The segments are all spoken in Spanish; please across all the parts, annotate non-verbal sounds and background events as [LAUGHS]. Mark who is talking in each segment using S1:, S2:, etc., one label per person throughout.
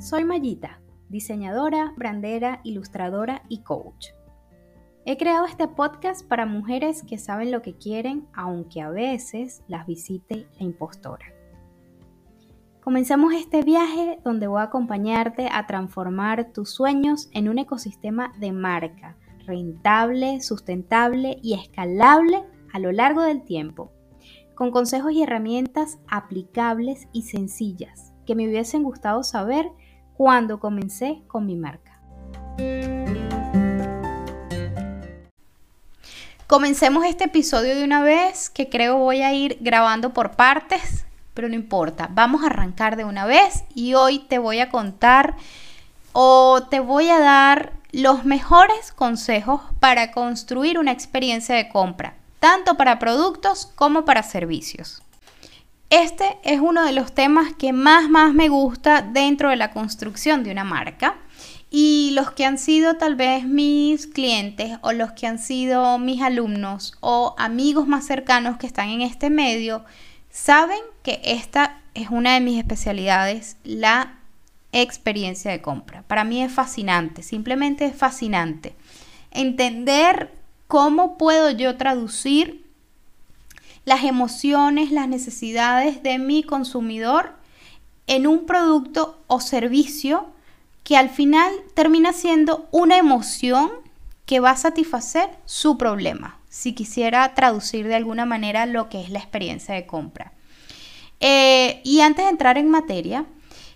S1: Soy Mayita, diseñadora, brandera, ilustradora y coach. He creado este podcast para mujeres que saben lo que quieren, aunque a veces las visite la impostora. Comencemos este viaje donde voy a acompañarte a transformar tus sueños en un ecosistema de marca, rentable, sustentable y escalable a lo largo del tiempo, con consejos y herramientas aplicables y sencillas que me hubiesen gustado saber cuando comencé con mi marca. Comencemos este episodio de una vez que creo voy a ir grabando por partes, pero no importa, vamos a arrancar de una vez y hoy te voy a contar o te voy a dar los mejores consejos para construir una experiencia de compra, tanto para productos como para servicios. Este es uno de los temas que más, más me gusta dentro de la construcción de una marca. Y los que han sido tal vez mis clientes o los que han sido mis alumnos o amigos más cercanos que están en este medio, saben que esta es una de mis especialidades, la experiencia de compra. Para mí es fascinante, simplemente es fascinante. Entender cómo puedo yo traducir las emociones, las necesidades de mi consumidor en un producto o servicio que al final termina siendo una emoción que va a satisfacer su problema, si quisiera traducir de alguna manera lo que es la experiencia de compra. Eh, y antes de entrar en materia,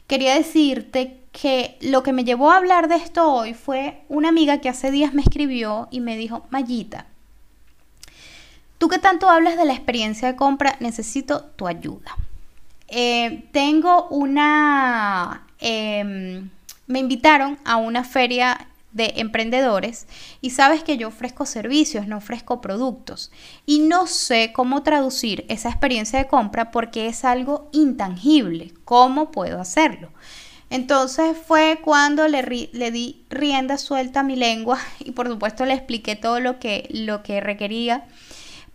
S1: quería decirte que lo que me llevó a hablar de esto hoy fue una amiga que hace días me escribió y me dijo, Mayita, Tú que tanto hablas de la experiencia de compra, necesito tu ayuda. Eh, tengo una... Em, me invitaron a una feria de emprendedores y sabes que yo ofrezco servicios, no ofrezco productos y no sé cómo traducir esa experiencia de compra porque es algo intangible. ¿Cómo puedo hacerlo? Entonces fue cuando le, le, di rienda suelta a mi lengua [LAUGHS] y por supuesto le expliqué todo lo que, lo que requería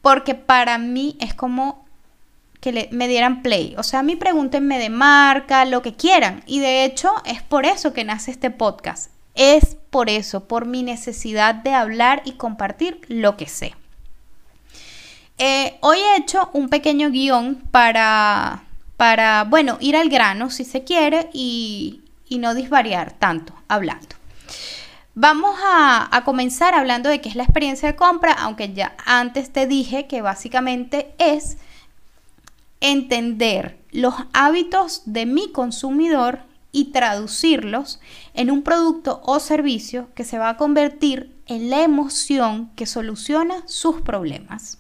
S1: porque para mí es como que me dieran play. O sea, a mí pregúntenme de marca, lo que quieran. Y de hecho es por eso que nace este podcast. Es por eso, por mi necesidad de hablar y compartir lo que sé. Eh, hoy he hecho un pequeño guion para, para, bueno, ir al grano si se quiere y, y no disvariar tanto hablando. Vamos a, comenzar hablando de qué es la experiencia de compra, aunque ya antes te dije que básicamente es entender los hábitos de mi consumidor y traducirlos en un producto o servicio que se va a convertir en la emoción que soluciona sus problemas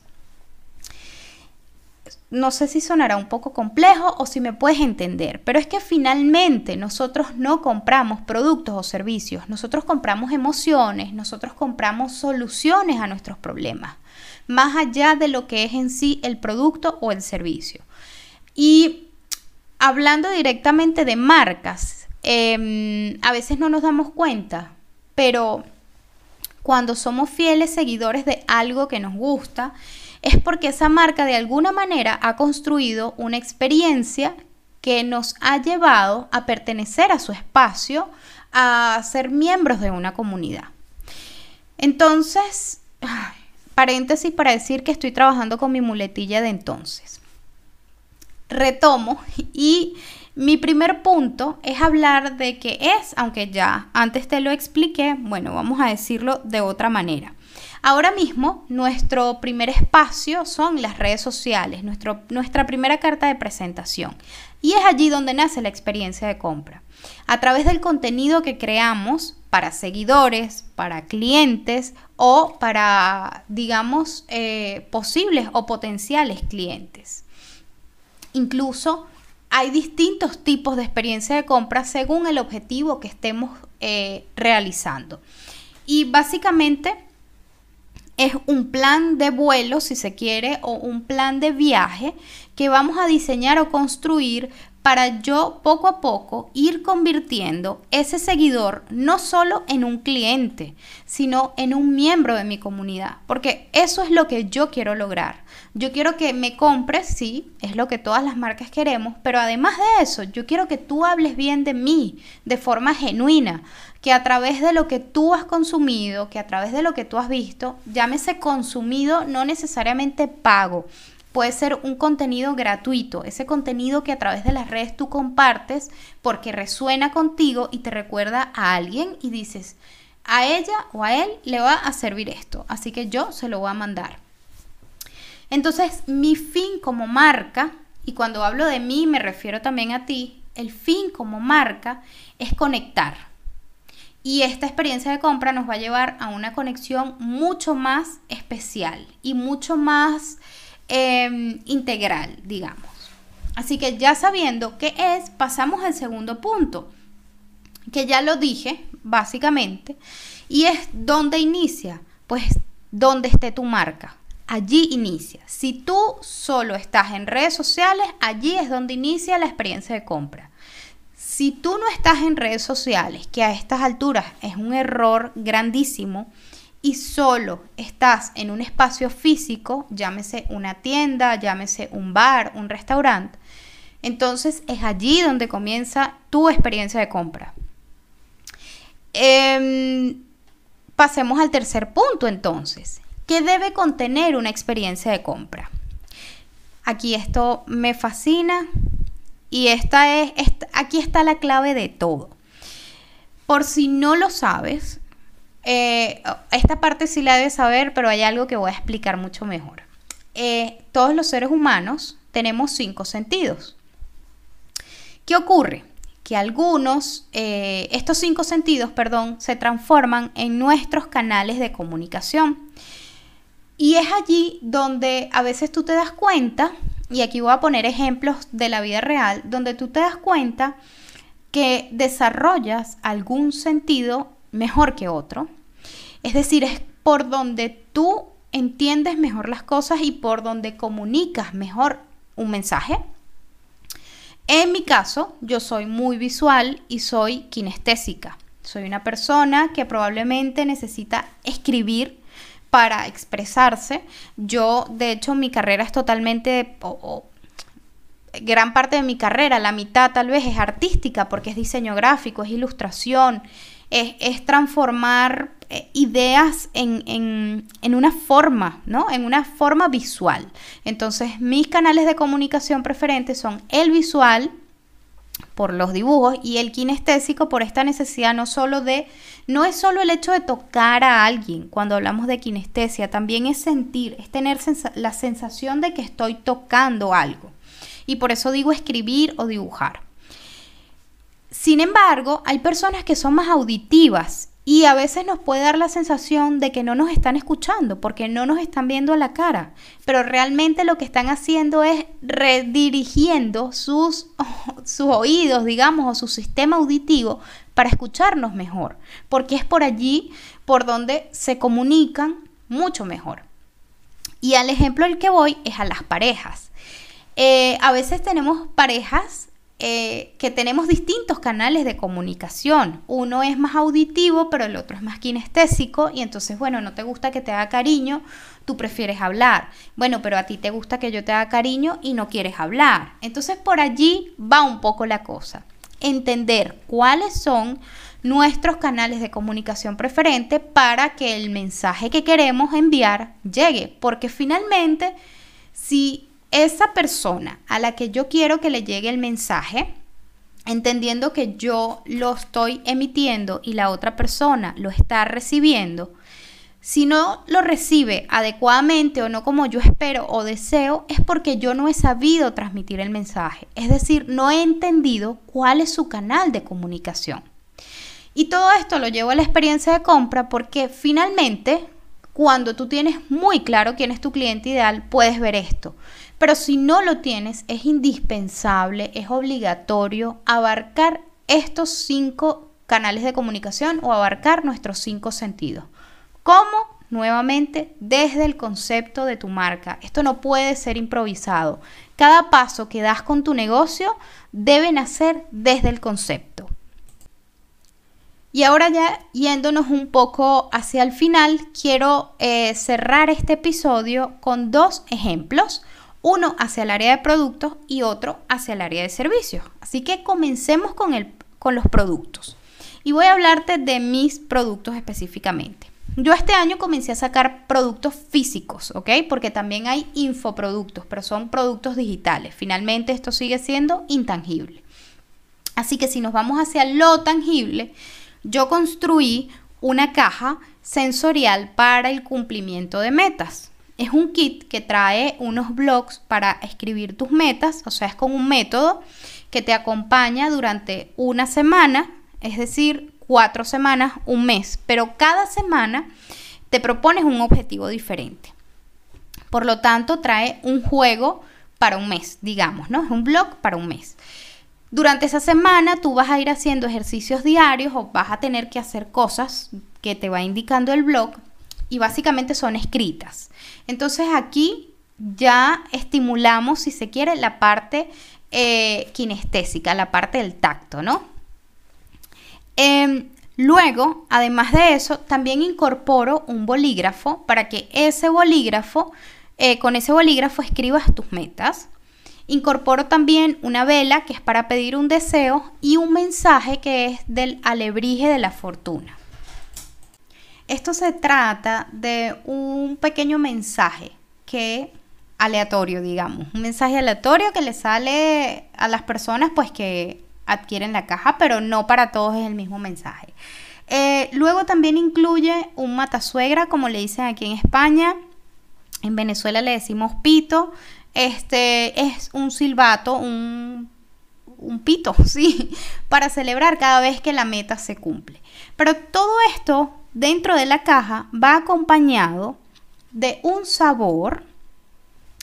S1: no sé si sonará un poco complejo o si me puedes entender, pero es que finalmente nosotros no compramos productos o servicios, nosotros compramos emociones, nosotros compramos soluciones a nuestros problemas, más allá de lo que es en sí el producto o el servicio. Y hablando directamente de marcas, em, a veces no nos damos cuenta, pero cuando somos fieles seguidores de algo que nos gusta, es porque esa marca de alguna manera ha construido una experiencia que nos ha llevado a pertenecer a su espacio, a ser miembros de una comunidad. Entonces, paréntesis para decir que estoy trabajando con mi muletilla de entonces. Retomo y mi primer punto es hablar de que es, aunque ya antes te lo expliqué, bueno, vamos a decirlo de otra manera. Ahora mismo nuestro primer espacio son las redes sociales, nuestra primera carta de presentación. Y es allí donde nace la experiencia de compra. A través del contenido que creamos para seguidores, para clientes o para, digamos, eh, posibles o potenciales clientes. Incluso hay distintos tipos de experiencia de compra según el objetivo que estemos eh, realizando. Y básicamente es un plan de vuelo, si se quiere, o un plan de viaje que vamos a diseñar o construir para yo poco a poco ir convirtiendo ese seguidor no solo en un cliente, sino en un miembro de mi comunidad, porque eso es lo que yo quiero lograr. Yo quiero que me compres, sí, es lo que todas las marcas queremos, pero además de eso, yo quiero que tú hables bien de mí, de forma genuina, que a través de lo que tú has consumido, que a través de lo que tú has visto, llámese consumido, no necesariamente pago, Puede ser un contenido gratuito, ese contenido que a través de las redes tú compartes porque resuena contigo y te recuerda a alguien y dices, a ella o a él le va a servir esto, así que yo se lo voy a mandar. Entonces, mi fin como marca, y cuando hablo de mí me refiero también a ti, el fin como marca es conectar. Y esta experiencia de compra nos va a llevar a una conexión mucho más especial y mucho más Em, integral, digamos. Así que ya sabiendo qué es, pasamos al segundo punto, que ya lo dije, básicamente, y es dónde inicia. Pues donde esté tu marca. Allí inicia. Si tú solo estás en redes sociales, allí es donde inicia la experiencia de compra. Si tú no estás en redes sociales, que a estas alturas es un error grandísimo, y solo estás en un espacio físico, llámese una tienda, llámese un bar, un restaurante, entonces es allí donde comienza tu experiencia de compra. Em, pasemos al tercer punto entonces. ¿Qué debe contener una experiencia de compra? Aquí esto me fascina y esta es, aquí está la clave de todo. Por si no lo sabes, eh, esta parte sí la debes saber, pero hay algo que voy a explicar mucho mejor. Eh, todos los seres humanos tenemos cinco sentidos. ¿Qué ocurre? Que algunos, eh, estos cinco sentidos, perdón, se transforman en nuestros canales de comunicación. Y es allí donde a veces tú te das cuenta, y aquí voy a poner ejemplos de la vida real, donde tú te das cuenta que desarrollas algún sentido mejor que otro es decir, es por donde tú entiendes mejor las cosas y por donde comunicas mejor un mensaje. En mi caso, yo soy muy visual y soy kinestésica. Soy una persona que probablemente necesita escribir para expresarse. Yo, de hecho, mi carrera es totalmente, gran parte de mi carrera, la mitad tal vez es artística porque es diseño gráfico, es ilustración, es, transformar eh, ideas en, una forma, ¿no? En una forma visual. Entonces, mis canales de comunicación preferentes son el visual por los dibujos y el kinestésico por esta necesidad no solo de, no es solo el hecho de tocar a alguien cuando hablamos de kinestesia, también es sentir, es tener la sensación de que estoy tocando algo. Y por eso digo escribir o dibujar. Sin embargo, hay personas que son más auditivas y a veces nos puede dar la sensación de que no nos están escuchando porque no nos están viendo a la cara, pero realmente lo que están haciendo es redirigiendo sus, [LAUGHS] sus oídos, digamos, o su sistema auditivo para escucharnos mejor, porque es por allí por donde se comunican mucho mejor. Y al ejemplo al que voy es a las parejas. Eh, a veces tenemos parejas eh, que tenemos distintos canales de comunicación. Uno es más auditivo, pero el otro es más kinestésico y entonces, bueno, no te gusta que te haga cariño, tú prefieres hablar. Bueno, pero a ti te gusta que yo te haga cariño y no quieres hablar. Entonces, por allí va un poco la cosa. Entender cuáles son nuestros canales de comunicación preferente para que el mensaje que queremos enviar llegue, porque finalmente si esa persona a la que yo quiero que le llegue el mensaje, entendiendo que yo lo estoy emitiendo y la otra persona lo está recibiendo, si no lo recibe adecuadamente o no como yo espero o deseo, es porque yo no he sabido transmitir el mensaje. Es decir, no he entendido cuál es su canal de comunicación. Y todo esto lo llevo a la experiencia de compra porque finalmente, cuando tú tienes muy claro quién es tu cliente ideal, puedes ver esto. Pero si no lo tienes, es indispensable, es obligatorio abarcar estos cinco canales de comunicación o abarcar nuestros cinco sentidos. ¿Cómo? Nuevamente, desde el concepto de tu marca. Esto no puede ser improvisado. cada paso que das con tu negocio debe nacer desde el concepto. Y ahora ya yéndonos un poco hacia el final, quiero eh, cerrar este episodio con dos ejemplos, uno hacia el área de productos y otro hacia el área de servicios. Así que comencemos con, el, con los productos. Y voy a hablarte de mis productos específicamente. Yo este año comencé a sacar productos físicos, ¿ok? Porque también hay infoproductos, pero son productos digitales. Finalmente esto sigue siendo intangible. Así que si nos vamos hacia lo tangible, yo construí una caja sensorial para el cumplimiento de metas. Es un kit que trae unos blogs para escribir tus metas, o sea, es como un método que te acompaña durante una semana, es decir, cuatro semanas, un mes, pero cada semana te propones un objetivo diferente. Por lo tanto, trae un juego para un mes, digamos, ¿no? Es un blog para un mes. Durante esa semana tú vas a ir haciendo ejercicios diarios o vas a tener que hacer cosas que te va indicando el blog y básicamente son escritas. Entonces aquí ya estimulamos, si se quiere, la parte eh, kinestésica, la parte del tacto, ¿no? Em, luego, además de eso, también incorporo un bolígrafo para que ese bolígrafo, eh, con ese bolígrafo escribas tus metas. Incorporo también una vela que es para pedir un deseo y un mensaje que es del alebrije de la fortuna. Esto se trata de un pequeño mensaje que aleatorio, digamos, un mensaje aleatorio que le sale a las personas pues que adquieren la caja, pero no para todos es el mismo mensaje. Eh, luego también incluye un matasuegra, como le dicen aquí en España. En Venezuela le decimos pito. Este es un silbato, un, un pito, [LAUGHS] sí, para celebrar cada vez que la meta se cumple. Pero todo esto dentro de la caja va acompañado de un sabor,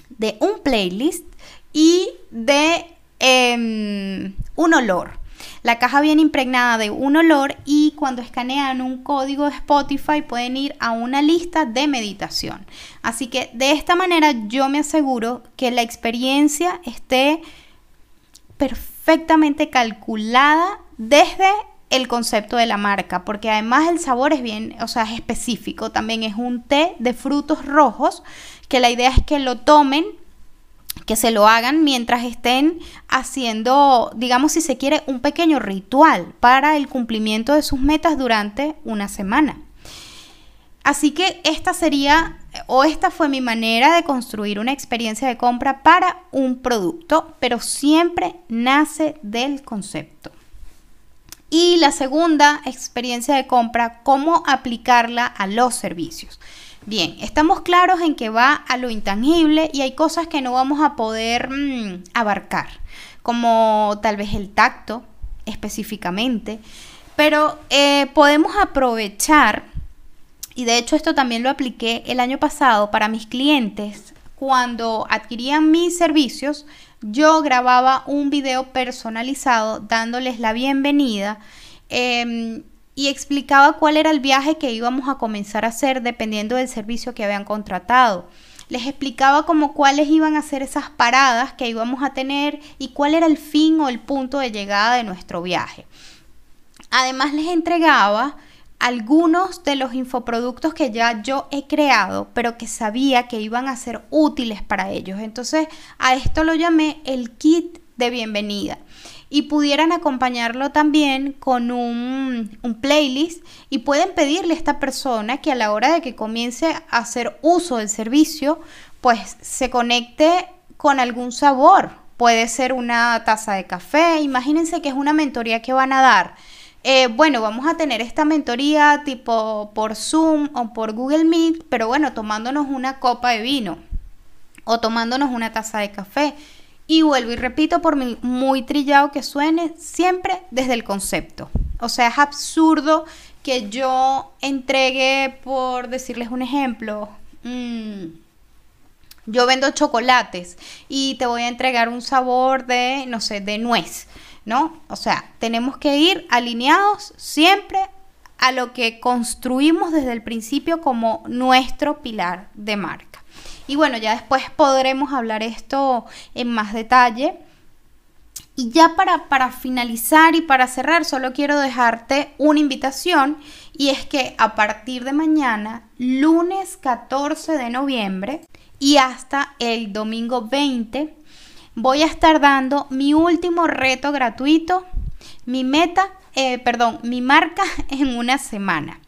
S1: de un playlist y de Em, un olor. La caja viene impregnada de un olor y cuando escanean un código de Spotify pueden ir a una lista de meditación. Así que de esta manera yo me aseguro que la experiencia esté perfectamente calculada desde el concepto de la marca, porque además el sabor es bien, o sea, es específico. También es un té de frutos rojos, que la idea es que lo tomen que se lo hagan mientras estén haciendo, digamos si se quiere, un pequeño ritual para el cumplimiento de sus metas durante una semana. Así que esta sería o esta fue mi manera de construir una experiencia de compra para un producto, pero siempre nace del concepto. Y la segunda experiencia de compra, cómo aplicarla a los servicios. Bien, estamos claros en que va a lo intangible y hay cosas que no vamos a poder mm, abarcar, como tal vez el tacto específicamente, pero eh, podemos aprovechar, y de hecho esto también lo apliqué el año pasado para mis clientes, cuando adquirían mis servicios, yo grababa un video personalizado dándoles la bienvenida. Em, y explicaba cuál era el viaje que íbamos a comenzar a hacer dependiendo del servicio que habían contratado. Les explicaba como cuáles iban a ser esas paradas que íbamos a tener y cuál era el fin o el punto de llegada de nuestro viaje. Además les entregaba algunos de los infoproductos que ya yo he creado, pero que sabía que iban a ser útiles para ellos. Entonces a esto lo llamé el kit de bienvenida y pudieran acompañarlo también con un, playlist y pueden pedirle a esta persona que a la hora de que comience a hacer uso del servicio, pues se conecte con algún sabor. Puede ser una taza de café, imagínense que es una mentoría que van a dar. Eh, bueno, vamos a tener esta mentoría tipo por Zoom o por Google Meet, pero bueno, tomándonos una copa de vino o tomándonos una taza de café y vuelvo y repito, por muy trillado que suene, siempre desde el concepto. O sea, es absurdo que yo entregue, por decirles un ejemplo, mm, yo vendo chocolates y te voy a entregar un sabor de, no sé, de nuez, ¿no? O sea, tenemos que ir alineados siempre a lo que construimos desde el principio como nuestro pilar de marca. Y bueno, ya después podremos hablar esto en más detalle. Y ya para, para finalizar y para cerrar, solo quiero dejarte una invitación y es que a partir de mañana, lunes 14 de noviembre y hasta el domingo 20, voy a estar dando mi último reto gratuito, mi meta, eh, perdón, mi marca [LAUGHS] en una semana,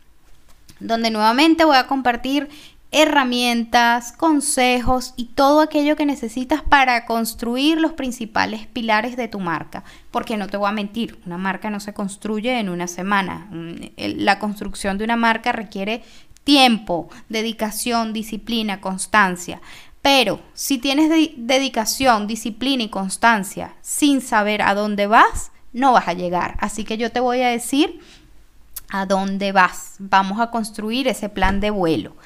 S1: donde nuevamente voy a compartir herramientas, consejos y todo aquello que necesitas para construir los principales pilares de tu marca. Porque no te voy a mentir, una marca no se construye en una semana. Mm, la construcción de una marca requiere tiempo, dedicación, disciplina, constancia. Pero si tienes dedicación, disciplina y constancia sin saber a dónde vas, no vas a llegar. Así que yo te voy a decir a dónde vas. Vamos a construir ese plan de vuelo.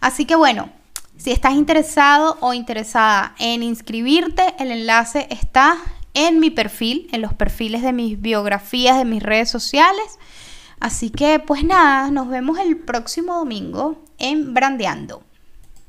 S1: Así que bueno, si estás interesado o interesada en inscribirte, el enlace está en mi perfil, en los perfiles de mis biografías, de mis redes sociales. Así que pues nada, nos vemos el próximo domingo en Brandeando.